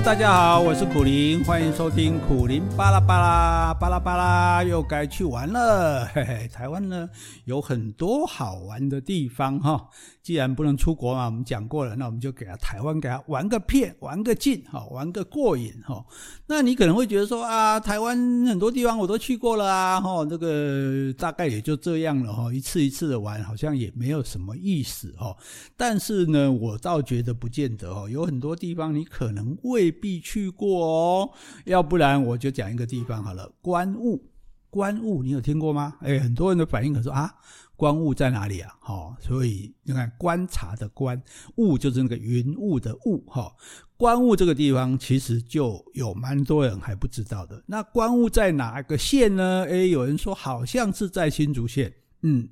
大家好，我是苦苓，欢迎收听苦苓巴拉巴拉巴拉巴拉，又该去玩了。嘿嘿，台湾呢有很多好玩的地方哈。既然不能出国嘛，我们讲过了，那我们就给他台湾给他玩个遍，玩个尽哈，玩个过瘾哈。那你可能会觉得说啊，台湾很多地方我都去过了啊，哈，这个大概也就这样了哈，一次一次的玩，好像也没有什么意思哈。但是呢，我倒觉得不见得哦，有很多地方你可能未未必去过哦。要不然我就讲一个地方好了，观雾，观雾，你有听过吗？哎，很多人的反应可说啊。观雾在哪里啊？好，所以你看观察的观雾就是那个云雾的雾哈。观雾这个地方其实就有蛮多人还不知道的。那观雾在哪个县呢？诶，有人说好像是在新竹县，嗯，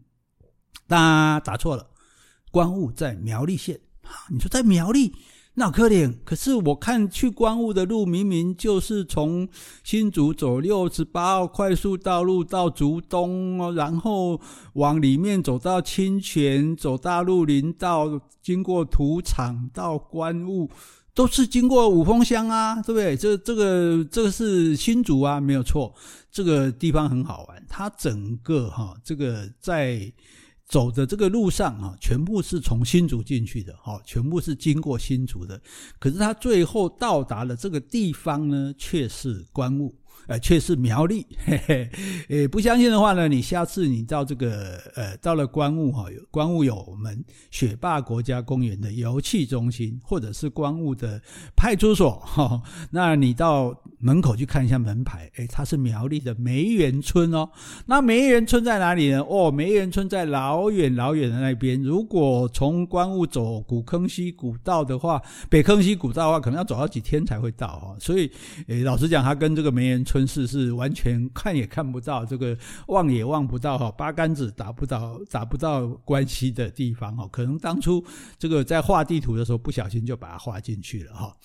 那答错了，观雾在苗栗县。你说在苗栗？那可怜，可是我看去观雾的路明明就是从新竹走六十八号快速道路到竹东，然后往里面走到清泉，走大陆林道，经过土场到观雾，都是经过五峰乡啊，对不对？这这个这个是新竹啊，没有错，这个地方很好玩，它整个哈这个在。走的这个路上啊，全部是从新竹进去的，哈，全部是经过新竹的。可是他最后到达了这个地方呢，却是关雾。呃，却是苗栗，嘿嘿，诶，不相信的话呢，你下次你到这个，呃，到了关雾哈，有观雾有我们雪霸国家公园的游憩中心，或者是关雾的派出所，哈，那你到门口去看一下门牌，诶，它是苗栗的梅园村哦。那梅园村在哪里呢？哦，梅园村在老远老远的那边。如果从关雾走古坑溪古道的话，北坑溪古道的话，可能要走好几天才会到哈。所以，诶，老实讲，它跟这个梅园村。是是完全看也看不到，这个望也望不到哈，八竿子打不到打不到关系的地方哈，可能当初这个在画地图的时候不小心就把它画进去了哈。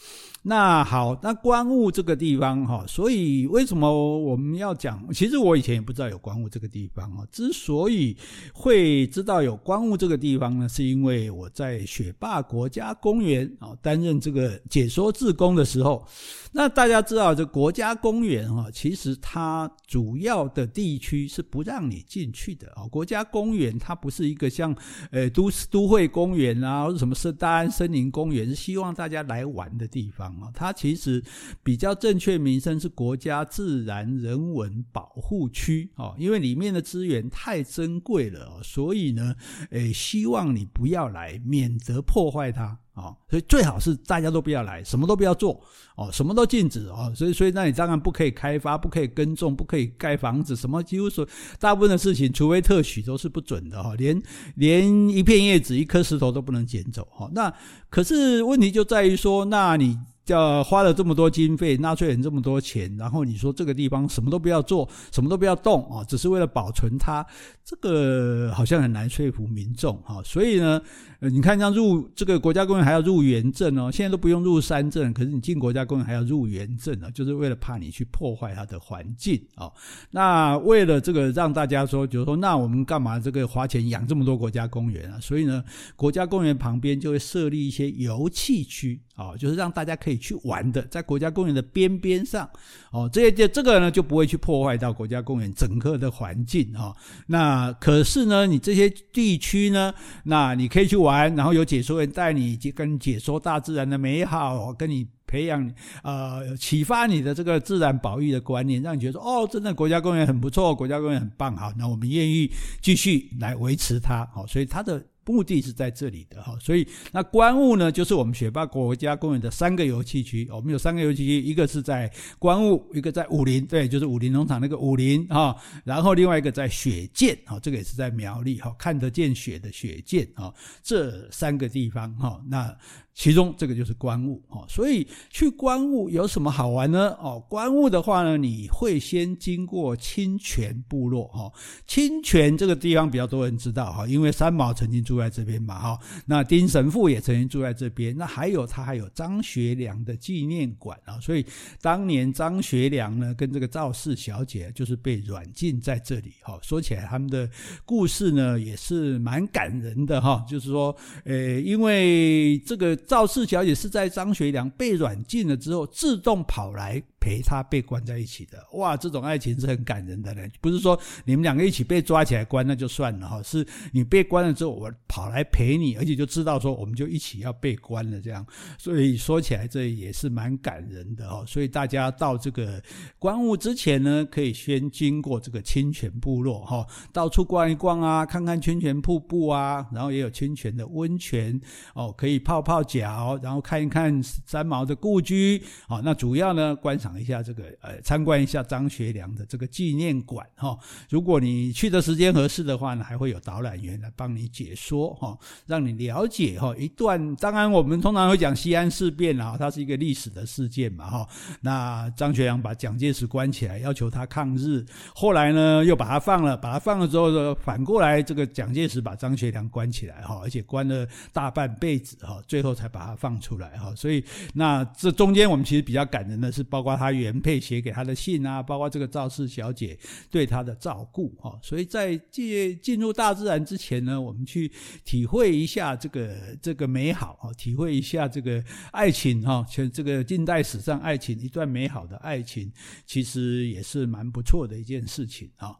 那好，那关雾这个地方哈，所以为什么我们要讲？其实我以前也不知道有关雾这个地方啊。之所以会知道有关雾这个地方呢，是因为我在雪霸国家公园啊担任这个解说志工的时候。那大家知道这国家公园啊，其实它主要的地区是不让你进去的啊。国家公园它不是一个像呃都都会公园啊，或者什么是大安森林公园，是希望大家来玩的地方啊。它其实比较正确名称是国家自然人文保护区哦，因为里面的资源太珍贵了，所以呢，诶，希望你不要来，免得破坏它啊，所以最好是大家都不要来，什么都不要做哦，什么都禁止哦，所以所以那你当然不可以开发，不可以耕种，不可以盖房子，什么几乎所大部分的事情，除非特许都是不准的哈，连连一片叶子、一颗石头都不能捡走哈。那可是问题就在于说，那你。叫花了这么多经费，纳税人这么多钱，然后你说这个地方什么都不要做，什么都不要动啊，只是为了保存它，这个好像很难说服民众哈。所以呢，你看像入这个国家公园还要入园证哦，现在都不用入山证，可是你进国家公园还要入园证啊，就是为了怕你去破坏它的环境啊。那为了这个让大家说，就是说那我们干嘛这个花钱养这么多国家公园啊？所以呢，国家公园旁边就会设立一些游憩区啊，就是让大家可以。去玩的，在国家公园的边边上，哦，这些这这个呢就不会去破坏到国家公园整个的环境哈、哦。那可是呢，你这些地区呢，那你可以去玩，然后有解说员带你跟解说大自然的美好，跟你培养呃启发你的这个自然保育的观念，让你觉得说哦，真的国家公园很不错，国家公园很棒，好，那我们愿意继续来维持它，好，所以它的。目的是在这里的哈，所以那关雾呢，就是我们雪霸国家公园的三个游憩区。我们有三个游憩区，一个是在关雾，一个在武林，对，就是武林农场那个武林哈，然后另外一个在雪见，哈，这个也是在苗栗哈，看得见雪的雪见哈，这三个地方哈，那。其中这个就是观雾哦，所以去观雾有什么好玩呢？哦，观雾的话呢，你会先经过清泉部落哈。清泉这个地方比较多人知道哈，因为三毛曾经住住在这边嘛，哈。那丁神父也曾经住在这边。那还有他还有张学良的纪念馆啊，所以当年张学良呢跟这个赵氏小姐就是被软禁在这里。哈，说起来他们的故事呢也是蛮感人的哈。就是说，呃，因为这个赵四小姐是在张学良被软禁了之后自动跑来。陪他被关在一起的，哇，这种爱情是很感人的呢。不是说你们两个一起被抓起来关那就算了哈，是你被关了之后，我跑来陪你，而且就知道说我们就一起要被关了这样。所以说起来这也是蛮感人的哈。所以大家到这个关雾之前呢，可以先经过这个清泉部落哈，到处逛一逛啊，看看清泉瀑布啊，然后也有清泉的温泉哦，可以泡泡脚，然后看一看三毛的故居。好，那主要呢观赏。一下这个呃，参观一下张学良的这个纪念馆哈。如果你去的时间合适的话呢，还会有导览员来帮你解说哈，让你了解哈一段。当然，我们通常会讲西安事变啊，它是一个历史的事件嘛哈。那张学良把蒋介石关起来，要求他抗日，后来呢又把他放了，把他放了之后呢，反过来这个蒋介石把张学良关起来哈，而且关了大半辈子哈，最后才把他放出来哈。所以那这中间我们其实比较感人的是，包括他。他原配写给他的信啊，包括这个赵氏小姐对他的照顾哈，所以在进进入大自然之前呢，我们去体会一下这个这个美好啊，体会一下这个爱情哈，全这个近代史上爱情一段美好的爱情，其实也是蛮不错的一件事情啊。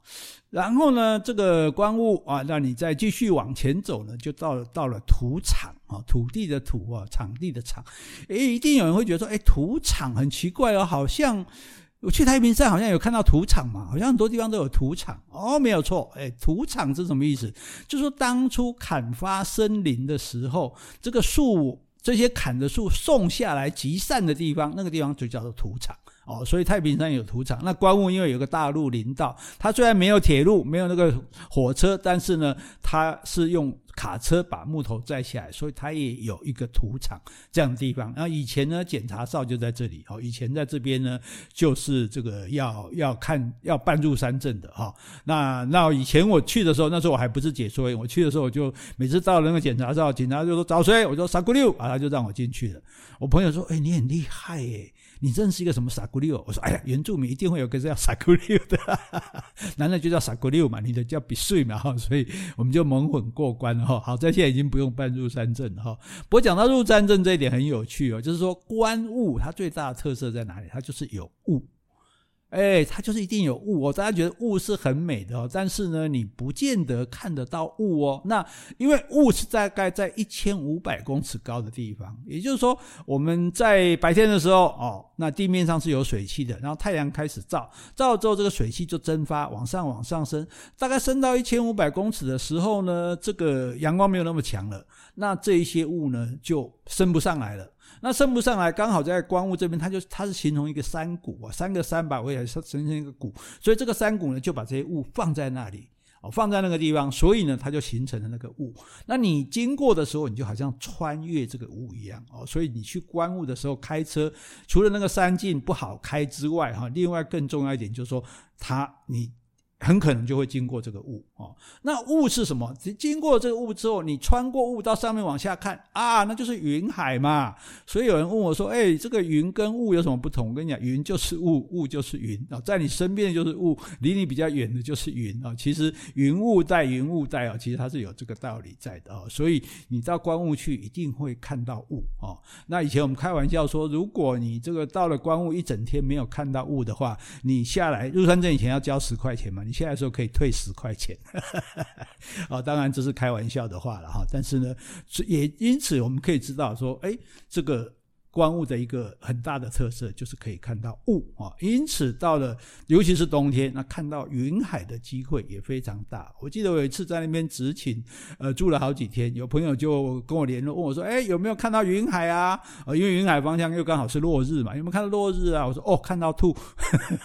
然后呢，这个观雾啊，那你再继续往前走呢，就到了到了土场啊，土地的土啊，场地的场。诶，一定有人会觉得说，诶，土场很奇怪哦，好像我去太平山好像有看到土场嘛，好像很多地方都有土场哦，没有错，哎，土场是什么意思？就是说当初砍伐森林的时候，这个树这些砍的树送下来集散的地方，那个地方就叫做土场。哦，所以太平山有土场。那观雾因为有个大陆林道，它虽然没有铁路，没有那个火车，但是呢，它是用卡车把木头载下来，所以它也有一个土场这样的地方。然后以前呢，检查哨就在这里。哦，以前在这边呢，就是这个要要看要办入山证的哈。那那以前我去的时候，那时候我还不是解说员，我去的时候我就每次到那个检查哨，警察就说找谁，我说傻姑六啊，他就让我进去了。我朋友说，哎，你很厉害诶。你认识一个什么傻姑六？我说，哎呀，原住民一定会有个叫 傻姑六的，男的就叫傻姑六嘛，女的叫比睡嘛，哈，所以我们就蒙混过关了哈。好在现在已经不用办入山证哈。不过讲到入山证这一点很有趣哦，就是说观物它最大的特色在哪里？它就是有物。哎，它就是一定有雾哦。大家觉得雾是很美的哦，但是呢，你不见得看得到雾哦。那因为雾是大概在一千五百公尺高的地方，也就是说，我们在白天的时候哦，那地面上是有水汽的，然后太阳开始照，照了之后，这个水汽就蒸发，往上往上升，大概升到一千五百公尺的时候呢，这个阳光没有那么强了，那这一些雾呢就升不上来了。那升不上来，刚好在观雾这边，它就它是形成一个山谷啊，三个山把围形成一个谷，所以这个山谷呢就把这些雾放在那里，哦，放在那个地方，所以呢它就形成了那个雾。那你经过的时候，你就好像穿越这个雾一样哦，所以你去观雾的时候开车，除了那个山径不好开之外，哈，另外更重要一点就是说，它你。很可能就会经过这个雾哦。那雾是什么？经过这个雾之后，你穿过雾到上面往下看啊，那就是云海嘛。所以有人问我说：“哎，这个云跟雾有什么不同？”我跟你讲，云就是雾，雾就是云啊，在你身边的就是雾，离你比较远的就是云啊。其实云雾带云雾带啊，其实它是有这个道理在的啊。所以你到观雾去一定会看到雾啊。那以前我们开玩笑说，如果你这个到了观雾一整天没有看到雾的话，你下来入山证以前要交十块钱嘛。你现在说可以退十块钱，哦，当然这是开玩笑的话了哈。但是呢，也因此我们可以知道说，哎，这个。观雾的一个很大的特色就是可以看到雾啊，因此到了尤其是冬天，那看到云海的机会也非常大。我记得我有一次在那边执勤，呃，住了好几天，有朋友就跟我联络，问我说：“哎，有没有看到云海啊？”呃，因为云海方向又刚好是落日嘛，有没有看到落日啊？我说：“哦，看到吐，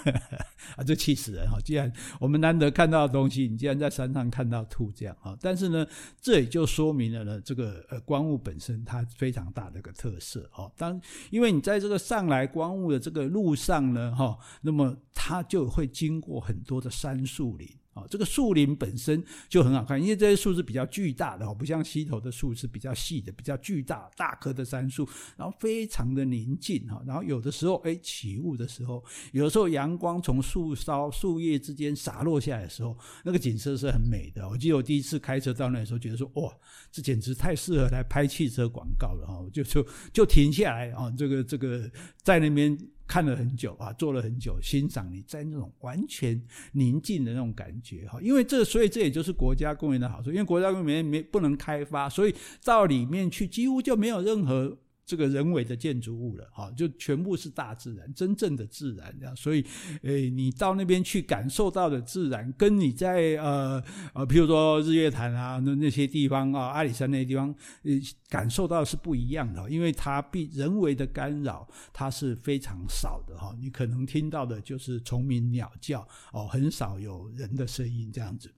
啊，这气死人哈！既然我们难得看到的东西，你竟然在山上看到兔这样啊，但是呢，这也就说明了呢，这个呃观雾本身它非常大的一个特色哦。当因为你在这个上来光雾的这个路上呢，哈，那么它就会经过很多的山树林。啊，这个树林本身就很好看，因为这些树是比较巨大的哦，不像溪头的树是比较细的、比较巨大大棵的杉树，然后非常的宁静哈。然后有的时候哎起雾的时候，有的时候阳光从树梢树叶之间洒落下来的时候，那个景色是很美的。我记得我第一次开车到那的时候，觉得说哇，这简直太适合来拍汽车广告了哈！就就就停下来啊，这个这个在那边。看了很久啊，坐了很久，欣赏你在那种完全宁静的那种感觉哈，因为这所以这也就是国家公园的好处，因为国家公园没不能开发，所以到里面去几乎就没有任何。这个人为的建筑物了，哈，就全部是大自然，真正的自然这样。所以，诶，你到那边去感受到的自然，跟你在呃呃，譬如说日月潭啊，那那些地方啊，阿里山那些地方，呃，感受到是不一样的，因为它被人为的干扰，它是非常少的哈。你可能听到的就是虫鸣鸟叫哦，很少有人的声音这样子。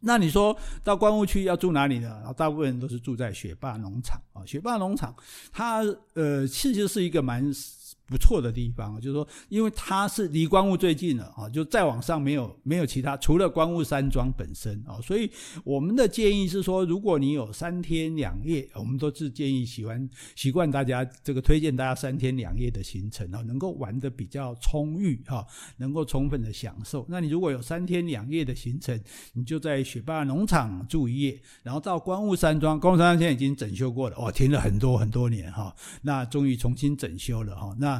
那你说到观雾区要住哪里呢？然后大部分人都是住在雪霸农场啊，雪霸农场它呃其实是一个蛮。不错的地方，就是说，因为它是离观雾最近了啊，就再往上没有没有其他，除了观雾山庄本身啊，所以我们的建议是说，如果你有三天两夜，我们都是建议喜欢习惯大家这个推荐大家三天两夜的行程啊，能够玩得比较充裕哈，能够充分的享受。那你如果有三天两夜的行程，你就在雪霸农场住一夜，然后到观雾山庄，观雾山庄现在已经整修过了，哦，停了很多很多年哈，那终于重新整修了哈，那。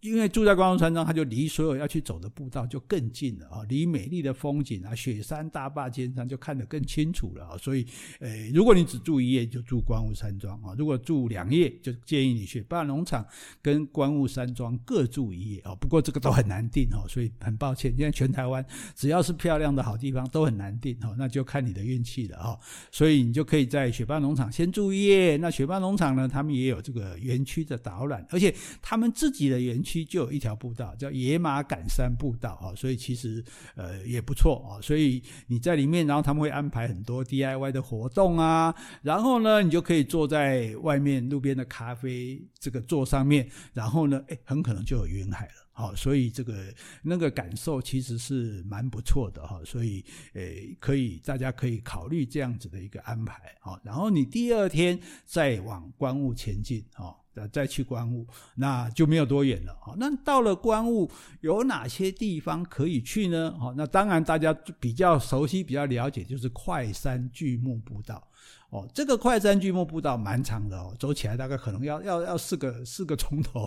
因为住在观雾山庄，它就离所有要去走的步道就更近了啊，离美丽的风景啊，雪山大坝尖上就看得更清楚了啊。所以，呃，如果你只住一夜，就住观雾山庄啊；如果住两夜，就建议你雪霸农场跟观雾山庄各住一夜啊。不过这个都很难订哦，所以很抱歉，现在全台湾只要是漂亮的好地方都很难订哦，那就看你的运气了啊。所以你就可以在雪霸农场先住一夜。那雪霸农场呢，他们也有这个园区的导览，而且他们自己的园区。区就有一条步道叫野马赶山步道啊，所以其实呃也不错啊，所以你在里面，然后他们会安排很多 DIY 的活动啊，然后呢，你就可以坐在外面路边的咖啡这个座上面，然后呢，哎，很可能就有云海了，好，所以这个那个感受其实是蛮不错的哈，所以诶可以大家可以考虑这样子的一个安排啊，然后你第二天再往观雾前进啊。再去观雾，那就没有多远了。那到了观雾，有哪些地方可以去呢？那当然大家比较熟悉、比较了解，就是快山巨木步道。哦，这个快山巨木步道蛮长的哦，走起来大概可能要要要四个四个钟头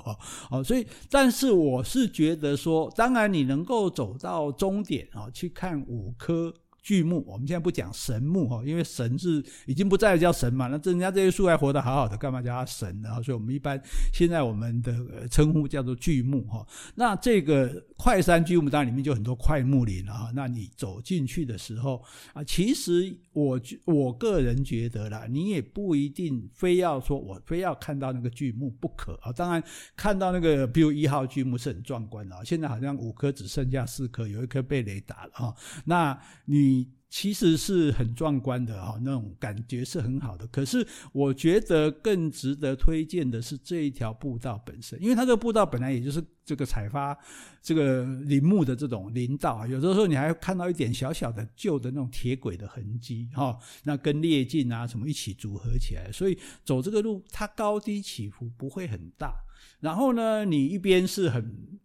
哦。所以，但是我是觉得说，当然你能够走到终点啊，去看五棵。巨木，我们现在不讲神木哈，因为神是已经不再叫神嘛，那人家这些树还活得好好的，干嘛叫它神呢？所以我们一般现在我们的称呼叫做巨木哈。那这个快山巨木当然里面就很多快木林啊。那你走进去的时候啊，其实我我个人觉得啦，你也不一定非要说我非要看到那个巨木不可啊。当然看到那个比如一号巨木是很壮观的啊，现在好像五棵只剩下四棵，有一棵被雷打了哈。那你。你其实是很壮观的哈，那种感觉是很好的。可是我觉得更值得推荐的是这一条步道本身，因为它这个步道本来也就是这个采伐这个林木的这种林道啊，有的时候你还看到一点小小的旧的那种铁轨的痕迹哈，那跟裂径啊什么一起组合起来，所以走这个路它高低起伏不会很大。然后呢，你一边是很。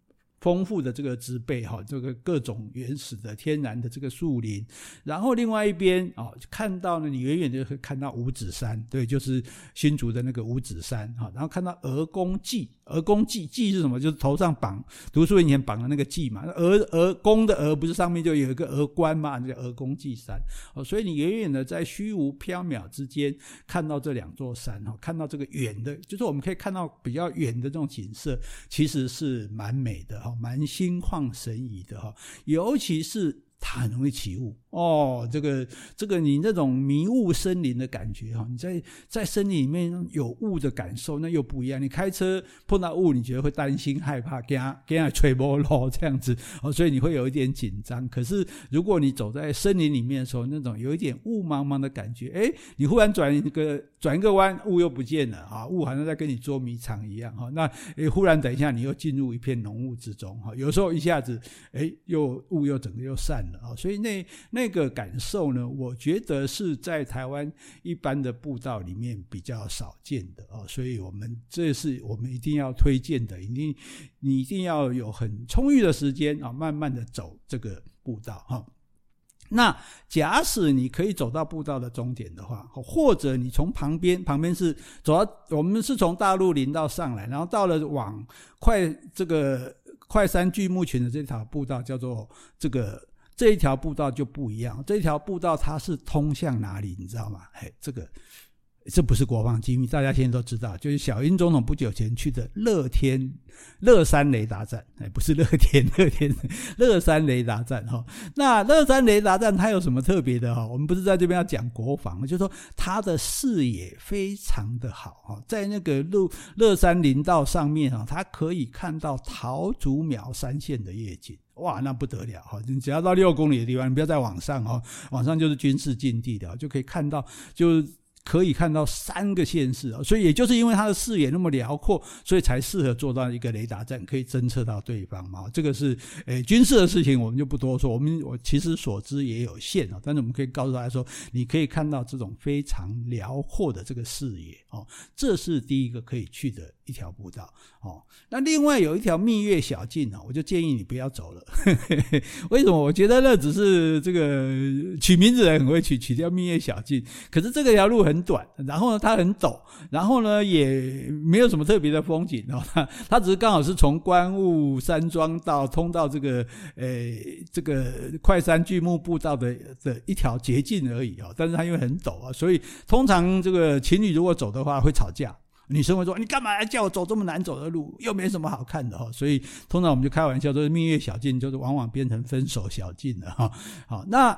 丰富的这个植被哈，这个各种原始的天然的这个树林，然后另外一边啊，看到呢，你远远就会看到五指山，对，就是新竹的那个五指山哈，然后看到鹅公祭，鹅公祭祭是什么？就是头上绑读书以前绑的那个祭嘛，鹅鹅公的鹅不是上面就有一个鹅冠嘛，叫鹅公祭山哦，所以你远远的在虚无缥缈之间看到这两座山哈，看到这个远的，就是我们可以看到比较远的这种景色，其实是蛮美的哈。蛮心旷神怡的哈，尤其是它很容易起雾。哦，这个这个你那种迷雾森林的感觉哈，你在在森林里面有雾的感受，那又不一样。你开车碰到雾，你觉得会担心害怕，给它给它吹波浪这样子哦，所以你会有一点紧张。可是如果你走在森林里面的时候，那种有一点雾茫茫的感觉，哎，你忽然转一个转一个弯，雾又不见了啊，雾好像在跟你捉迷藏一样哈。那诶，忽然等一下你又进入一片浓雾之中哈，有时候一下子哎又雾又整个又散了啊，所以那那个感受呢，我觉得是在台湾一般的步道里面比较少见的啊，所以我们这是我们一定要推荐的，一定你一定要有很充裕的时间啊，慢慢的走这个步道哈。那假使你可以走到步道的终点的话，或者你从旁边，旁边是走到，我们是从大陆林道上来，然后到了往快这个快山巨木群的这条步道，叫做这个这一条步道就不一样，这一条步道它是通向哪里，你知道吗？哎，这个。这不是国防机密，大家现在都知道，就是小英总统不久前去的乐天乐山雷达站，哎，不是乐天 乐天乐山雷达站哈。那乐山雷达站它有什么特别的哈？我们不是在这边要讲国防，就是说它的视野非常的好哈，在那个路乐山林道上面啊，它可以看到桃竹苗山线的夜景，哇，那不得了哈！你只要到六公里的地方，你不要再往上哦，往上就是军事禁地的，就可以看到就。可以看到三个县市啊，所以也就是因为它的视野那么辽阔，所以才适合做到一个雷达站，可以侦测到对方嘛。这个是诶军事的事情，我们就不多说。我们我其实所知也有限啊，但是我们可以告诉大家说，你可以看到这种非常辽阔的这个视野哦，这是第一个可以去的一条步道哦。那另外有一条蜜月小径呢，我就建议你不要走了。为什么？我觉得那只是这个取名字的人很会取，取叫蜜月小径，可是这个条路很。短，然后呢，它很陡，然后呢，也没有什么特别的风景哦。它 它只是刚好是从观雾山庄到通到这个呃这个快山巨木步道的的一条捷径而已哦。但是它因为很陡啊，所以通常这个情侣如果走的话会吵架。女生会说：“你干嘛要叫我走这么难走的路？又没什么好看的哈。”所以通常我们就开玩笑说，蜜月小径就是往往变成分手小径了哈。好，那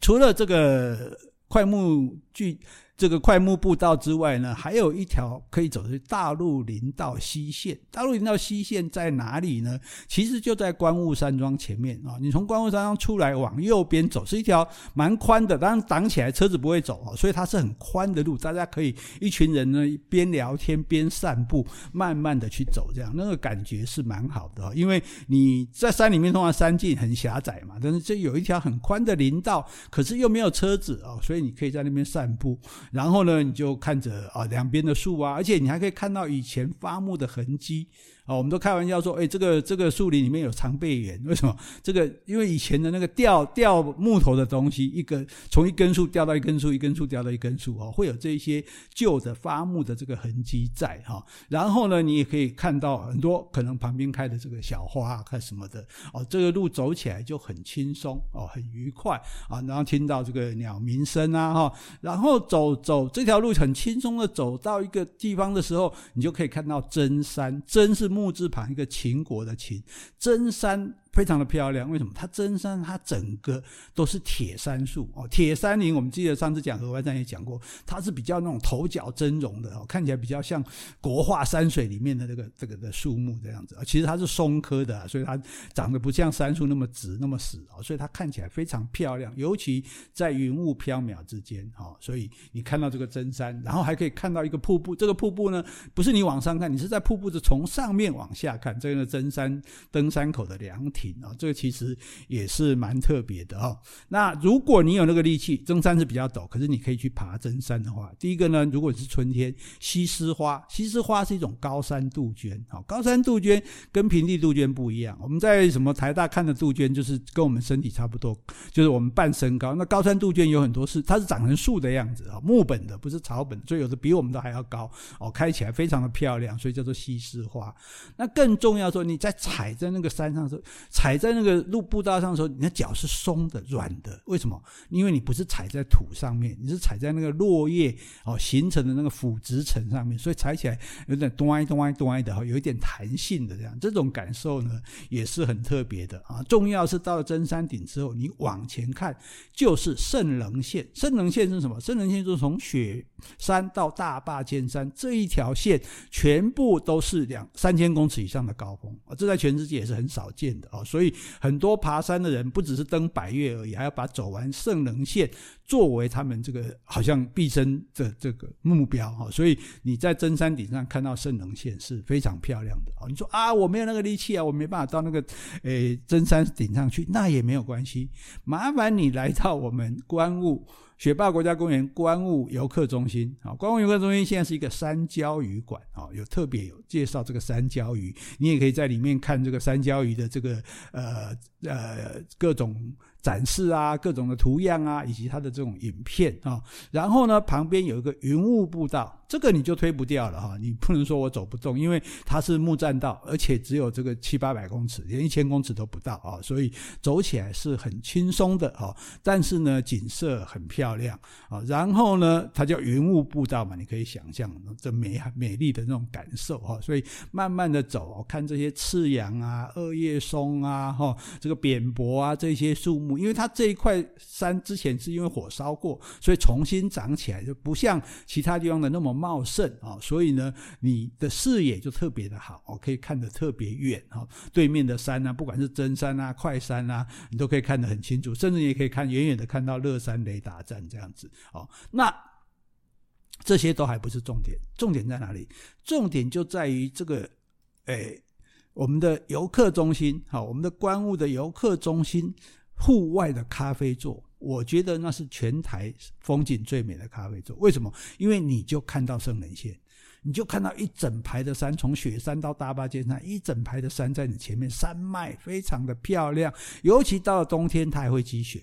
除了这个。快木剧这个快木步道之外呢，还有一条可以走的大陆林道西线。大陆林道西线在哪里呢？其实就在观雾山庄前面啊。你从观雾山庄出来，往右边走，是一条蛮宽的，当然挡起来车子不会走啊，所以它是很宽的路，大家可以一群人呢边聊天边散步，慢慢的去走，这样那个感觉是蛮好的。因为你在山里面通常山径很狭窄嘛，但是这有一条很宽的林道，可是又没有车子啊，所以你可以在那边散步。然后呢，你就看着啊两边的树啊，而且你还可以看到以前伐木的痕迹。哦，我们都开玩笑说，哎，这个这个树林里面有长备员，为什么？这个因为以前的那个吊吊木头的东西，一根从一根树吊到一根树，一根树吊到一根树，哦，会有这些旧的伐木的这个痕迹在哈。然后呢，你也可以看到很多可能旁边开的这个小花看什么的，哦，这个路走起来就很轻松哦，很愉快啊。然后听到这个鸟鸣声啊哈，然后走走这条路很轻松的走到一个地方的时候，你就可以看到真山，真是。木字旁一个秦国的秦，真山。非常的漂亮，为什么？它真山，它整个都是铁杉树哦，铁杉林。我们记得上次讲合欢山也讲过，它是比较那种头角峥嵘的哦，看起来比较像国画山水里面的这个这个的树木这样子。其实它是松科的，所以它长得不像杉树那么直那么死哦，所以它看起来非常漂亮，尤其在云雾飘渺之间哦。所以你看到这个真山，然后还可以看到一个瀑布。这个瀑布呢，不是你往上看，你是在瀑布的从上面往下看。这个真山登山口的凉亭。啊，这个其实也是蛮特别的哦。那如果你有那个力气，针山是比较陡，可是你可以去爬针山的话，第一个呢，如果是春天，西施花，西施花是一种高山杜鹃。好，高山杜鹃跟平地杜鹃不一样。我们在什么台大看的杜鹃，就是跟我们身体差不多，就是我们半身高。那高山杜鹃有很多是，它是长成树的样子啊，木本的，不是草本，所以有的比我们都还要高哦，开起来非常的漂亮，所以叫做西施花。那更重要说，你在踩在那个山上的时候，踩在那个路步道上的时候，你的脚是松的、软的。为什么？因为你不是踩在土上面，你是踩在那个落叶哦形成的那个腐殖层上面，所以踩起来有点咚歪咚歪咚歪的哈，有一点弹性的这样。这种感受呢，也是很特别的啊。重要是到了真山顶之后，你往前看就是圣棱线。圣棱线是什么？圣棱线就是从雪山到大霸尖山这一条线，全部都是两三千公尺以上的高峰啊，这在全世界也是很少见的啊，所以。很多爬山的人不只是登百岳而已，还要把走完圣棱线作为他们这个好像毕生的这个目标哈，所以你在真山顶上看到圣能线是非常漂亮的。你说啊，我没有那个力气啊，我没办法到那个诶真山顶上去，那也没有关系，麻烦你来到我们观雾。雪霸国家公园观雾游客中心啊，观雾游客中心现在是一个山椒鱼馆啊，有特别有介绍这个山椒鱼，你也可以在里面看这个山椒鱼的这个呃呃各种。展示啊，各种的图样啊，以及它的这种影片啊，然后呢，旁边有一个云雾步道，这个你就推不掉了哈，你不能说我走不动，因为它是木栈道，而且只有这个七八百公尺，连一千公尺都不到啊，所以走起来是很轻松的哈。但是呢，景色很漂亮啊，然后呢，它叫云雾步道嘛，你可以想象这美美丽的那种感受哈，所以慢慢的走，看这些赤杨啊、二叶松啊、哈这个扁柏啊这些树木。因为它这一块山之前是因为火烧过，所以重新长起来，就不像其他地方的那么茂盛啊。所以呢，你的视野就特别的好哦，可以看得特别远哈。对面的山啊，不管是真山啊、快山啊，你都可以看得很清楚，甚至你也可以看远远的看到乐山雷达站这样子哦。那这些都还不是重点，重点在哪里？重点就在于这个，哎，我们的游客中心，好，我们的观雾的游客中心。户外的咖啡座，我觉得那是全台风景最美的咖啡座。为什么？因为你就看到圣人线，你就看到一整排的山，从雪山到大巴尖山，一整排的山在你前面，山脉非常的漂亮。尤其到了冬天，它还会积雪。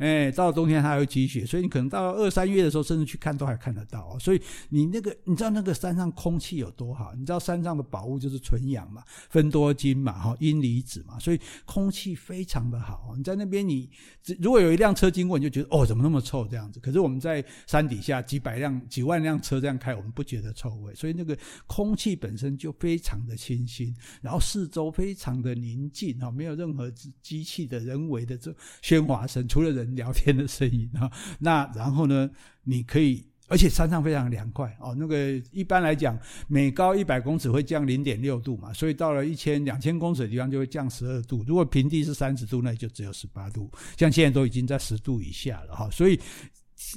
哎，到了冬天它还会积雪，所以你可能到二三月的时候，甚至去看都还看得到。所以你那个，你知道那个山上空气有多好？你知道山上的宝物就是纯氧嘛，分多金嘛，哈，阴离子嘛，所以空气非常的好。你在那边，你如果有一辆车经过，你就觉得哦，怎么那么臭这样子？可是我们在山底下几百辆、几万辆车这样开，我们不觉得臭味。所以那个空气本身就非常的清新，然后四周非常的宁静哈，没有任何机器的人为的这喧哗声，除了人。聊天的声音啊，那然后呢，你可以，而且山上非常凉快哦。那个一般来讲，每高一百公尺会降零点六度嘛，所以到了一千、两千公尺的地方就会降十二度。如果平地是三十度，那就只有十八度。像现在都已经在十度以下了哈，所以。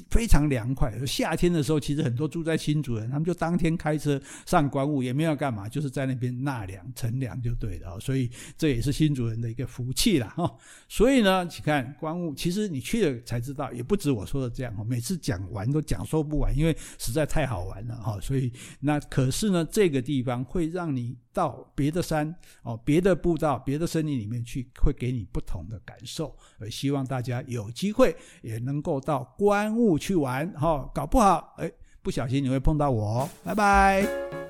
非常凉快。夏天的时候，其实很多住在新竹人，他们就当天开车上观雾，也没有干嘛，就是在那边纳凉、乘凉就对了。所以这也是新竹人的一个福气啦。哈。所以呢，你看观雾，其实你去了才知道，也不止我说的这样。每次讲完都讲说不完，因为实在太好玩了哈。所以那可是呢，这个地方会让你。到别的山哦，别的步道、别的森林里面去，会给你不同的感受。呃，希望大家有机会也能够到去玩哈，搞不好哎，不小心你会碰到我。拜拜。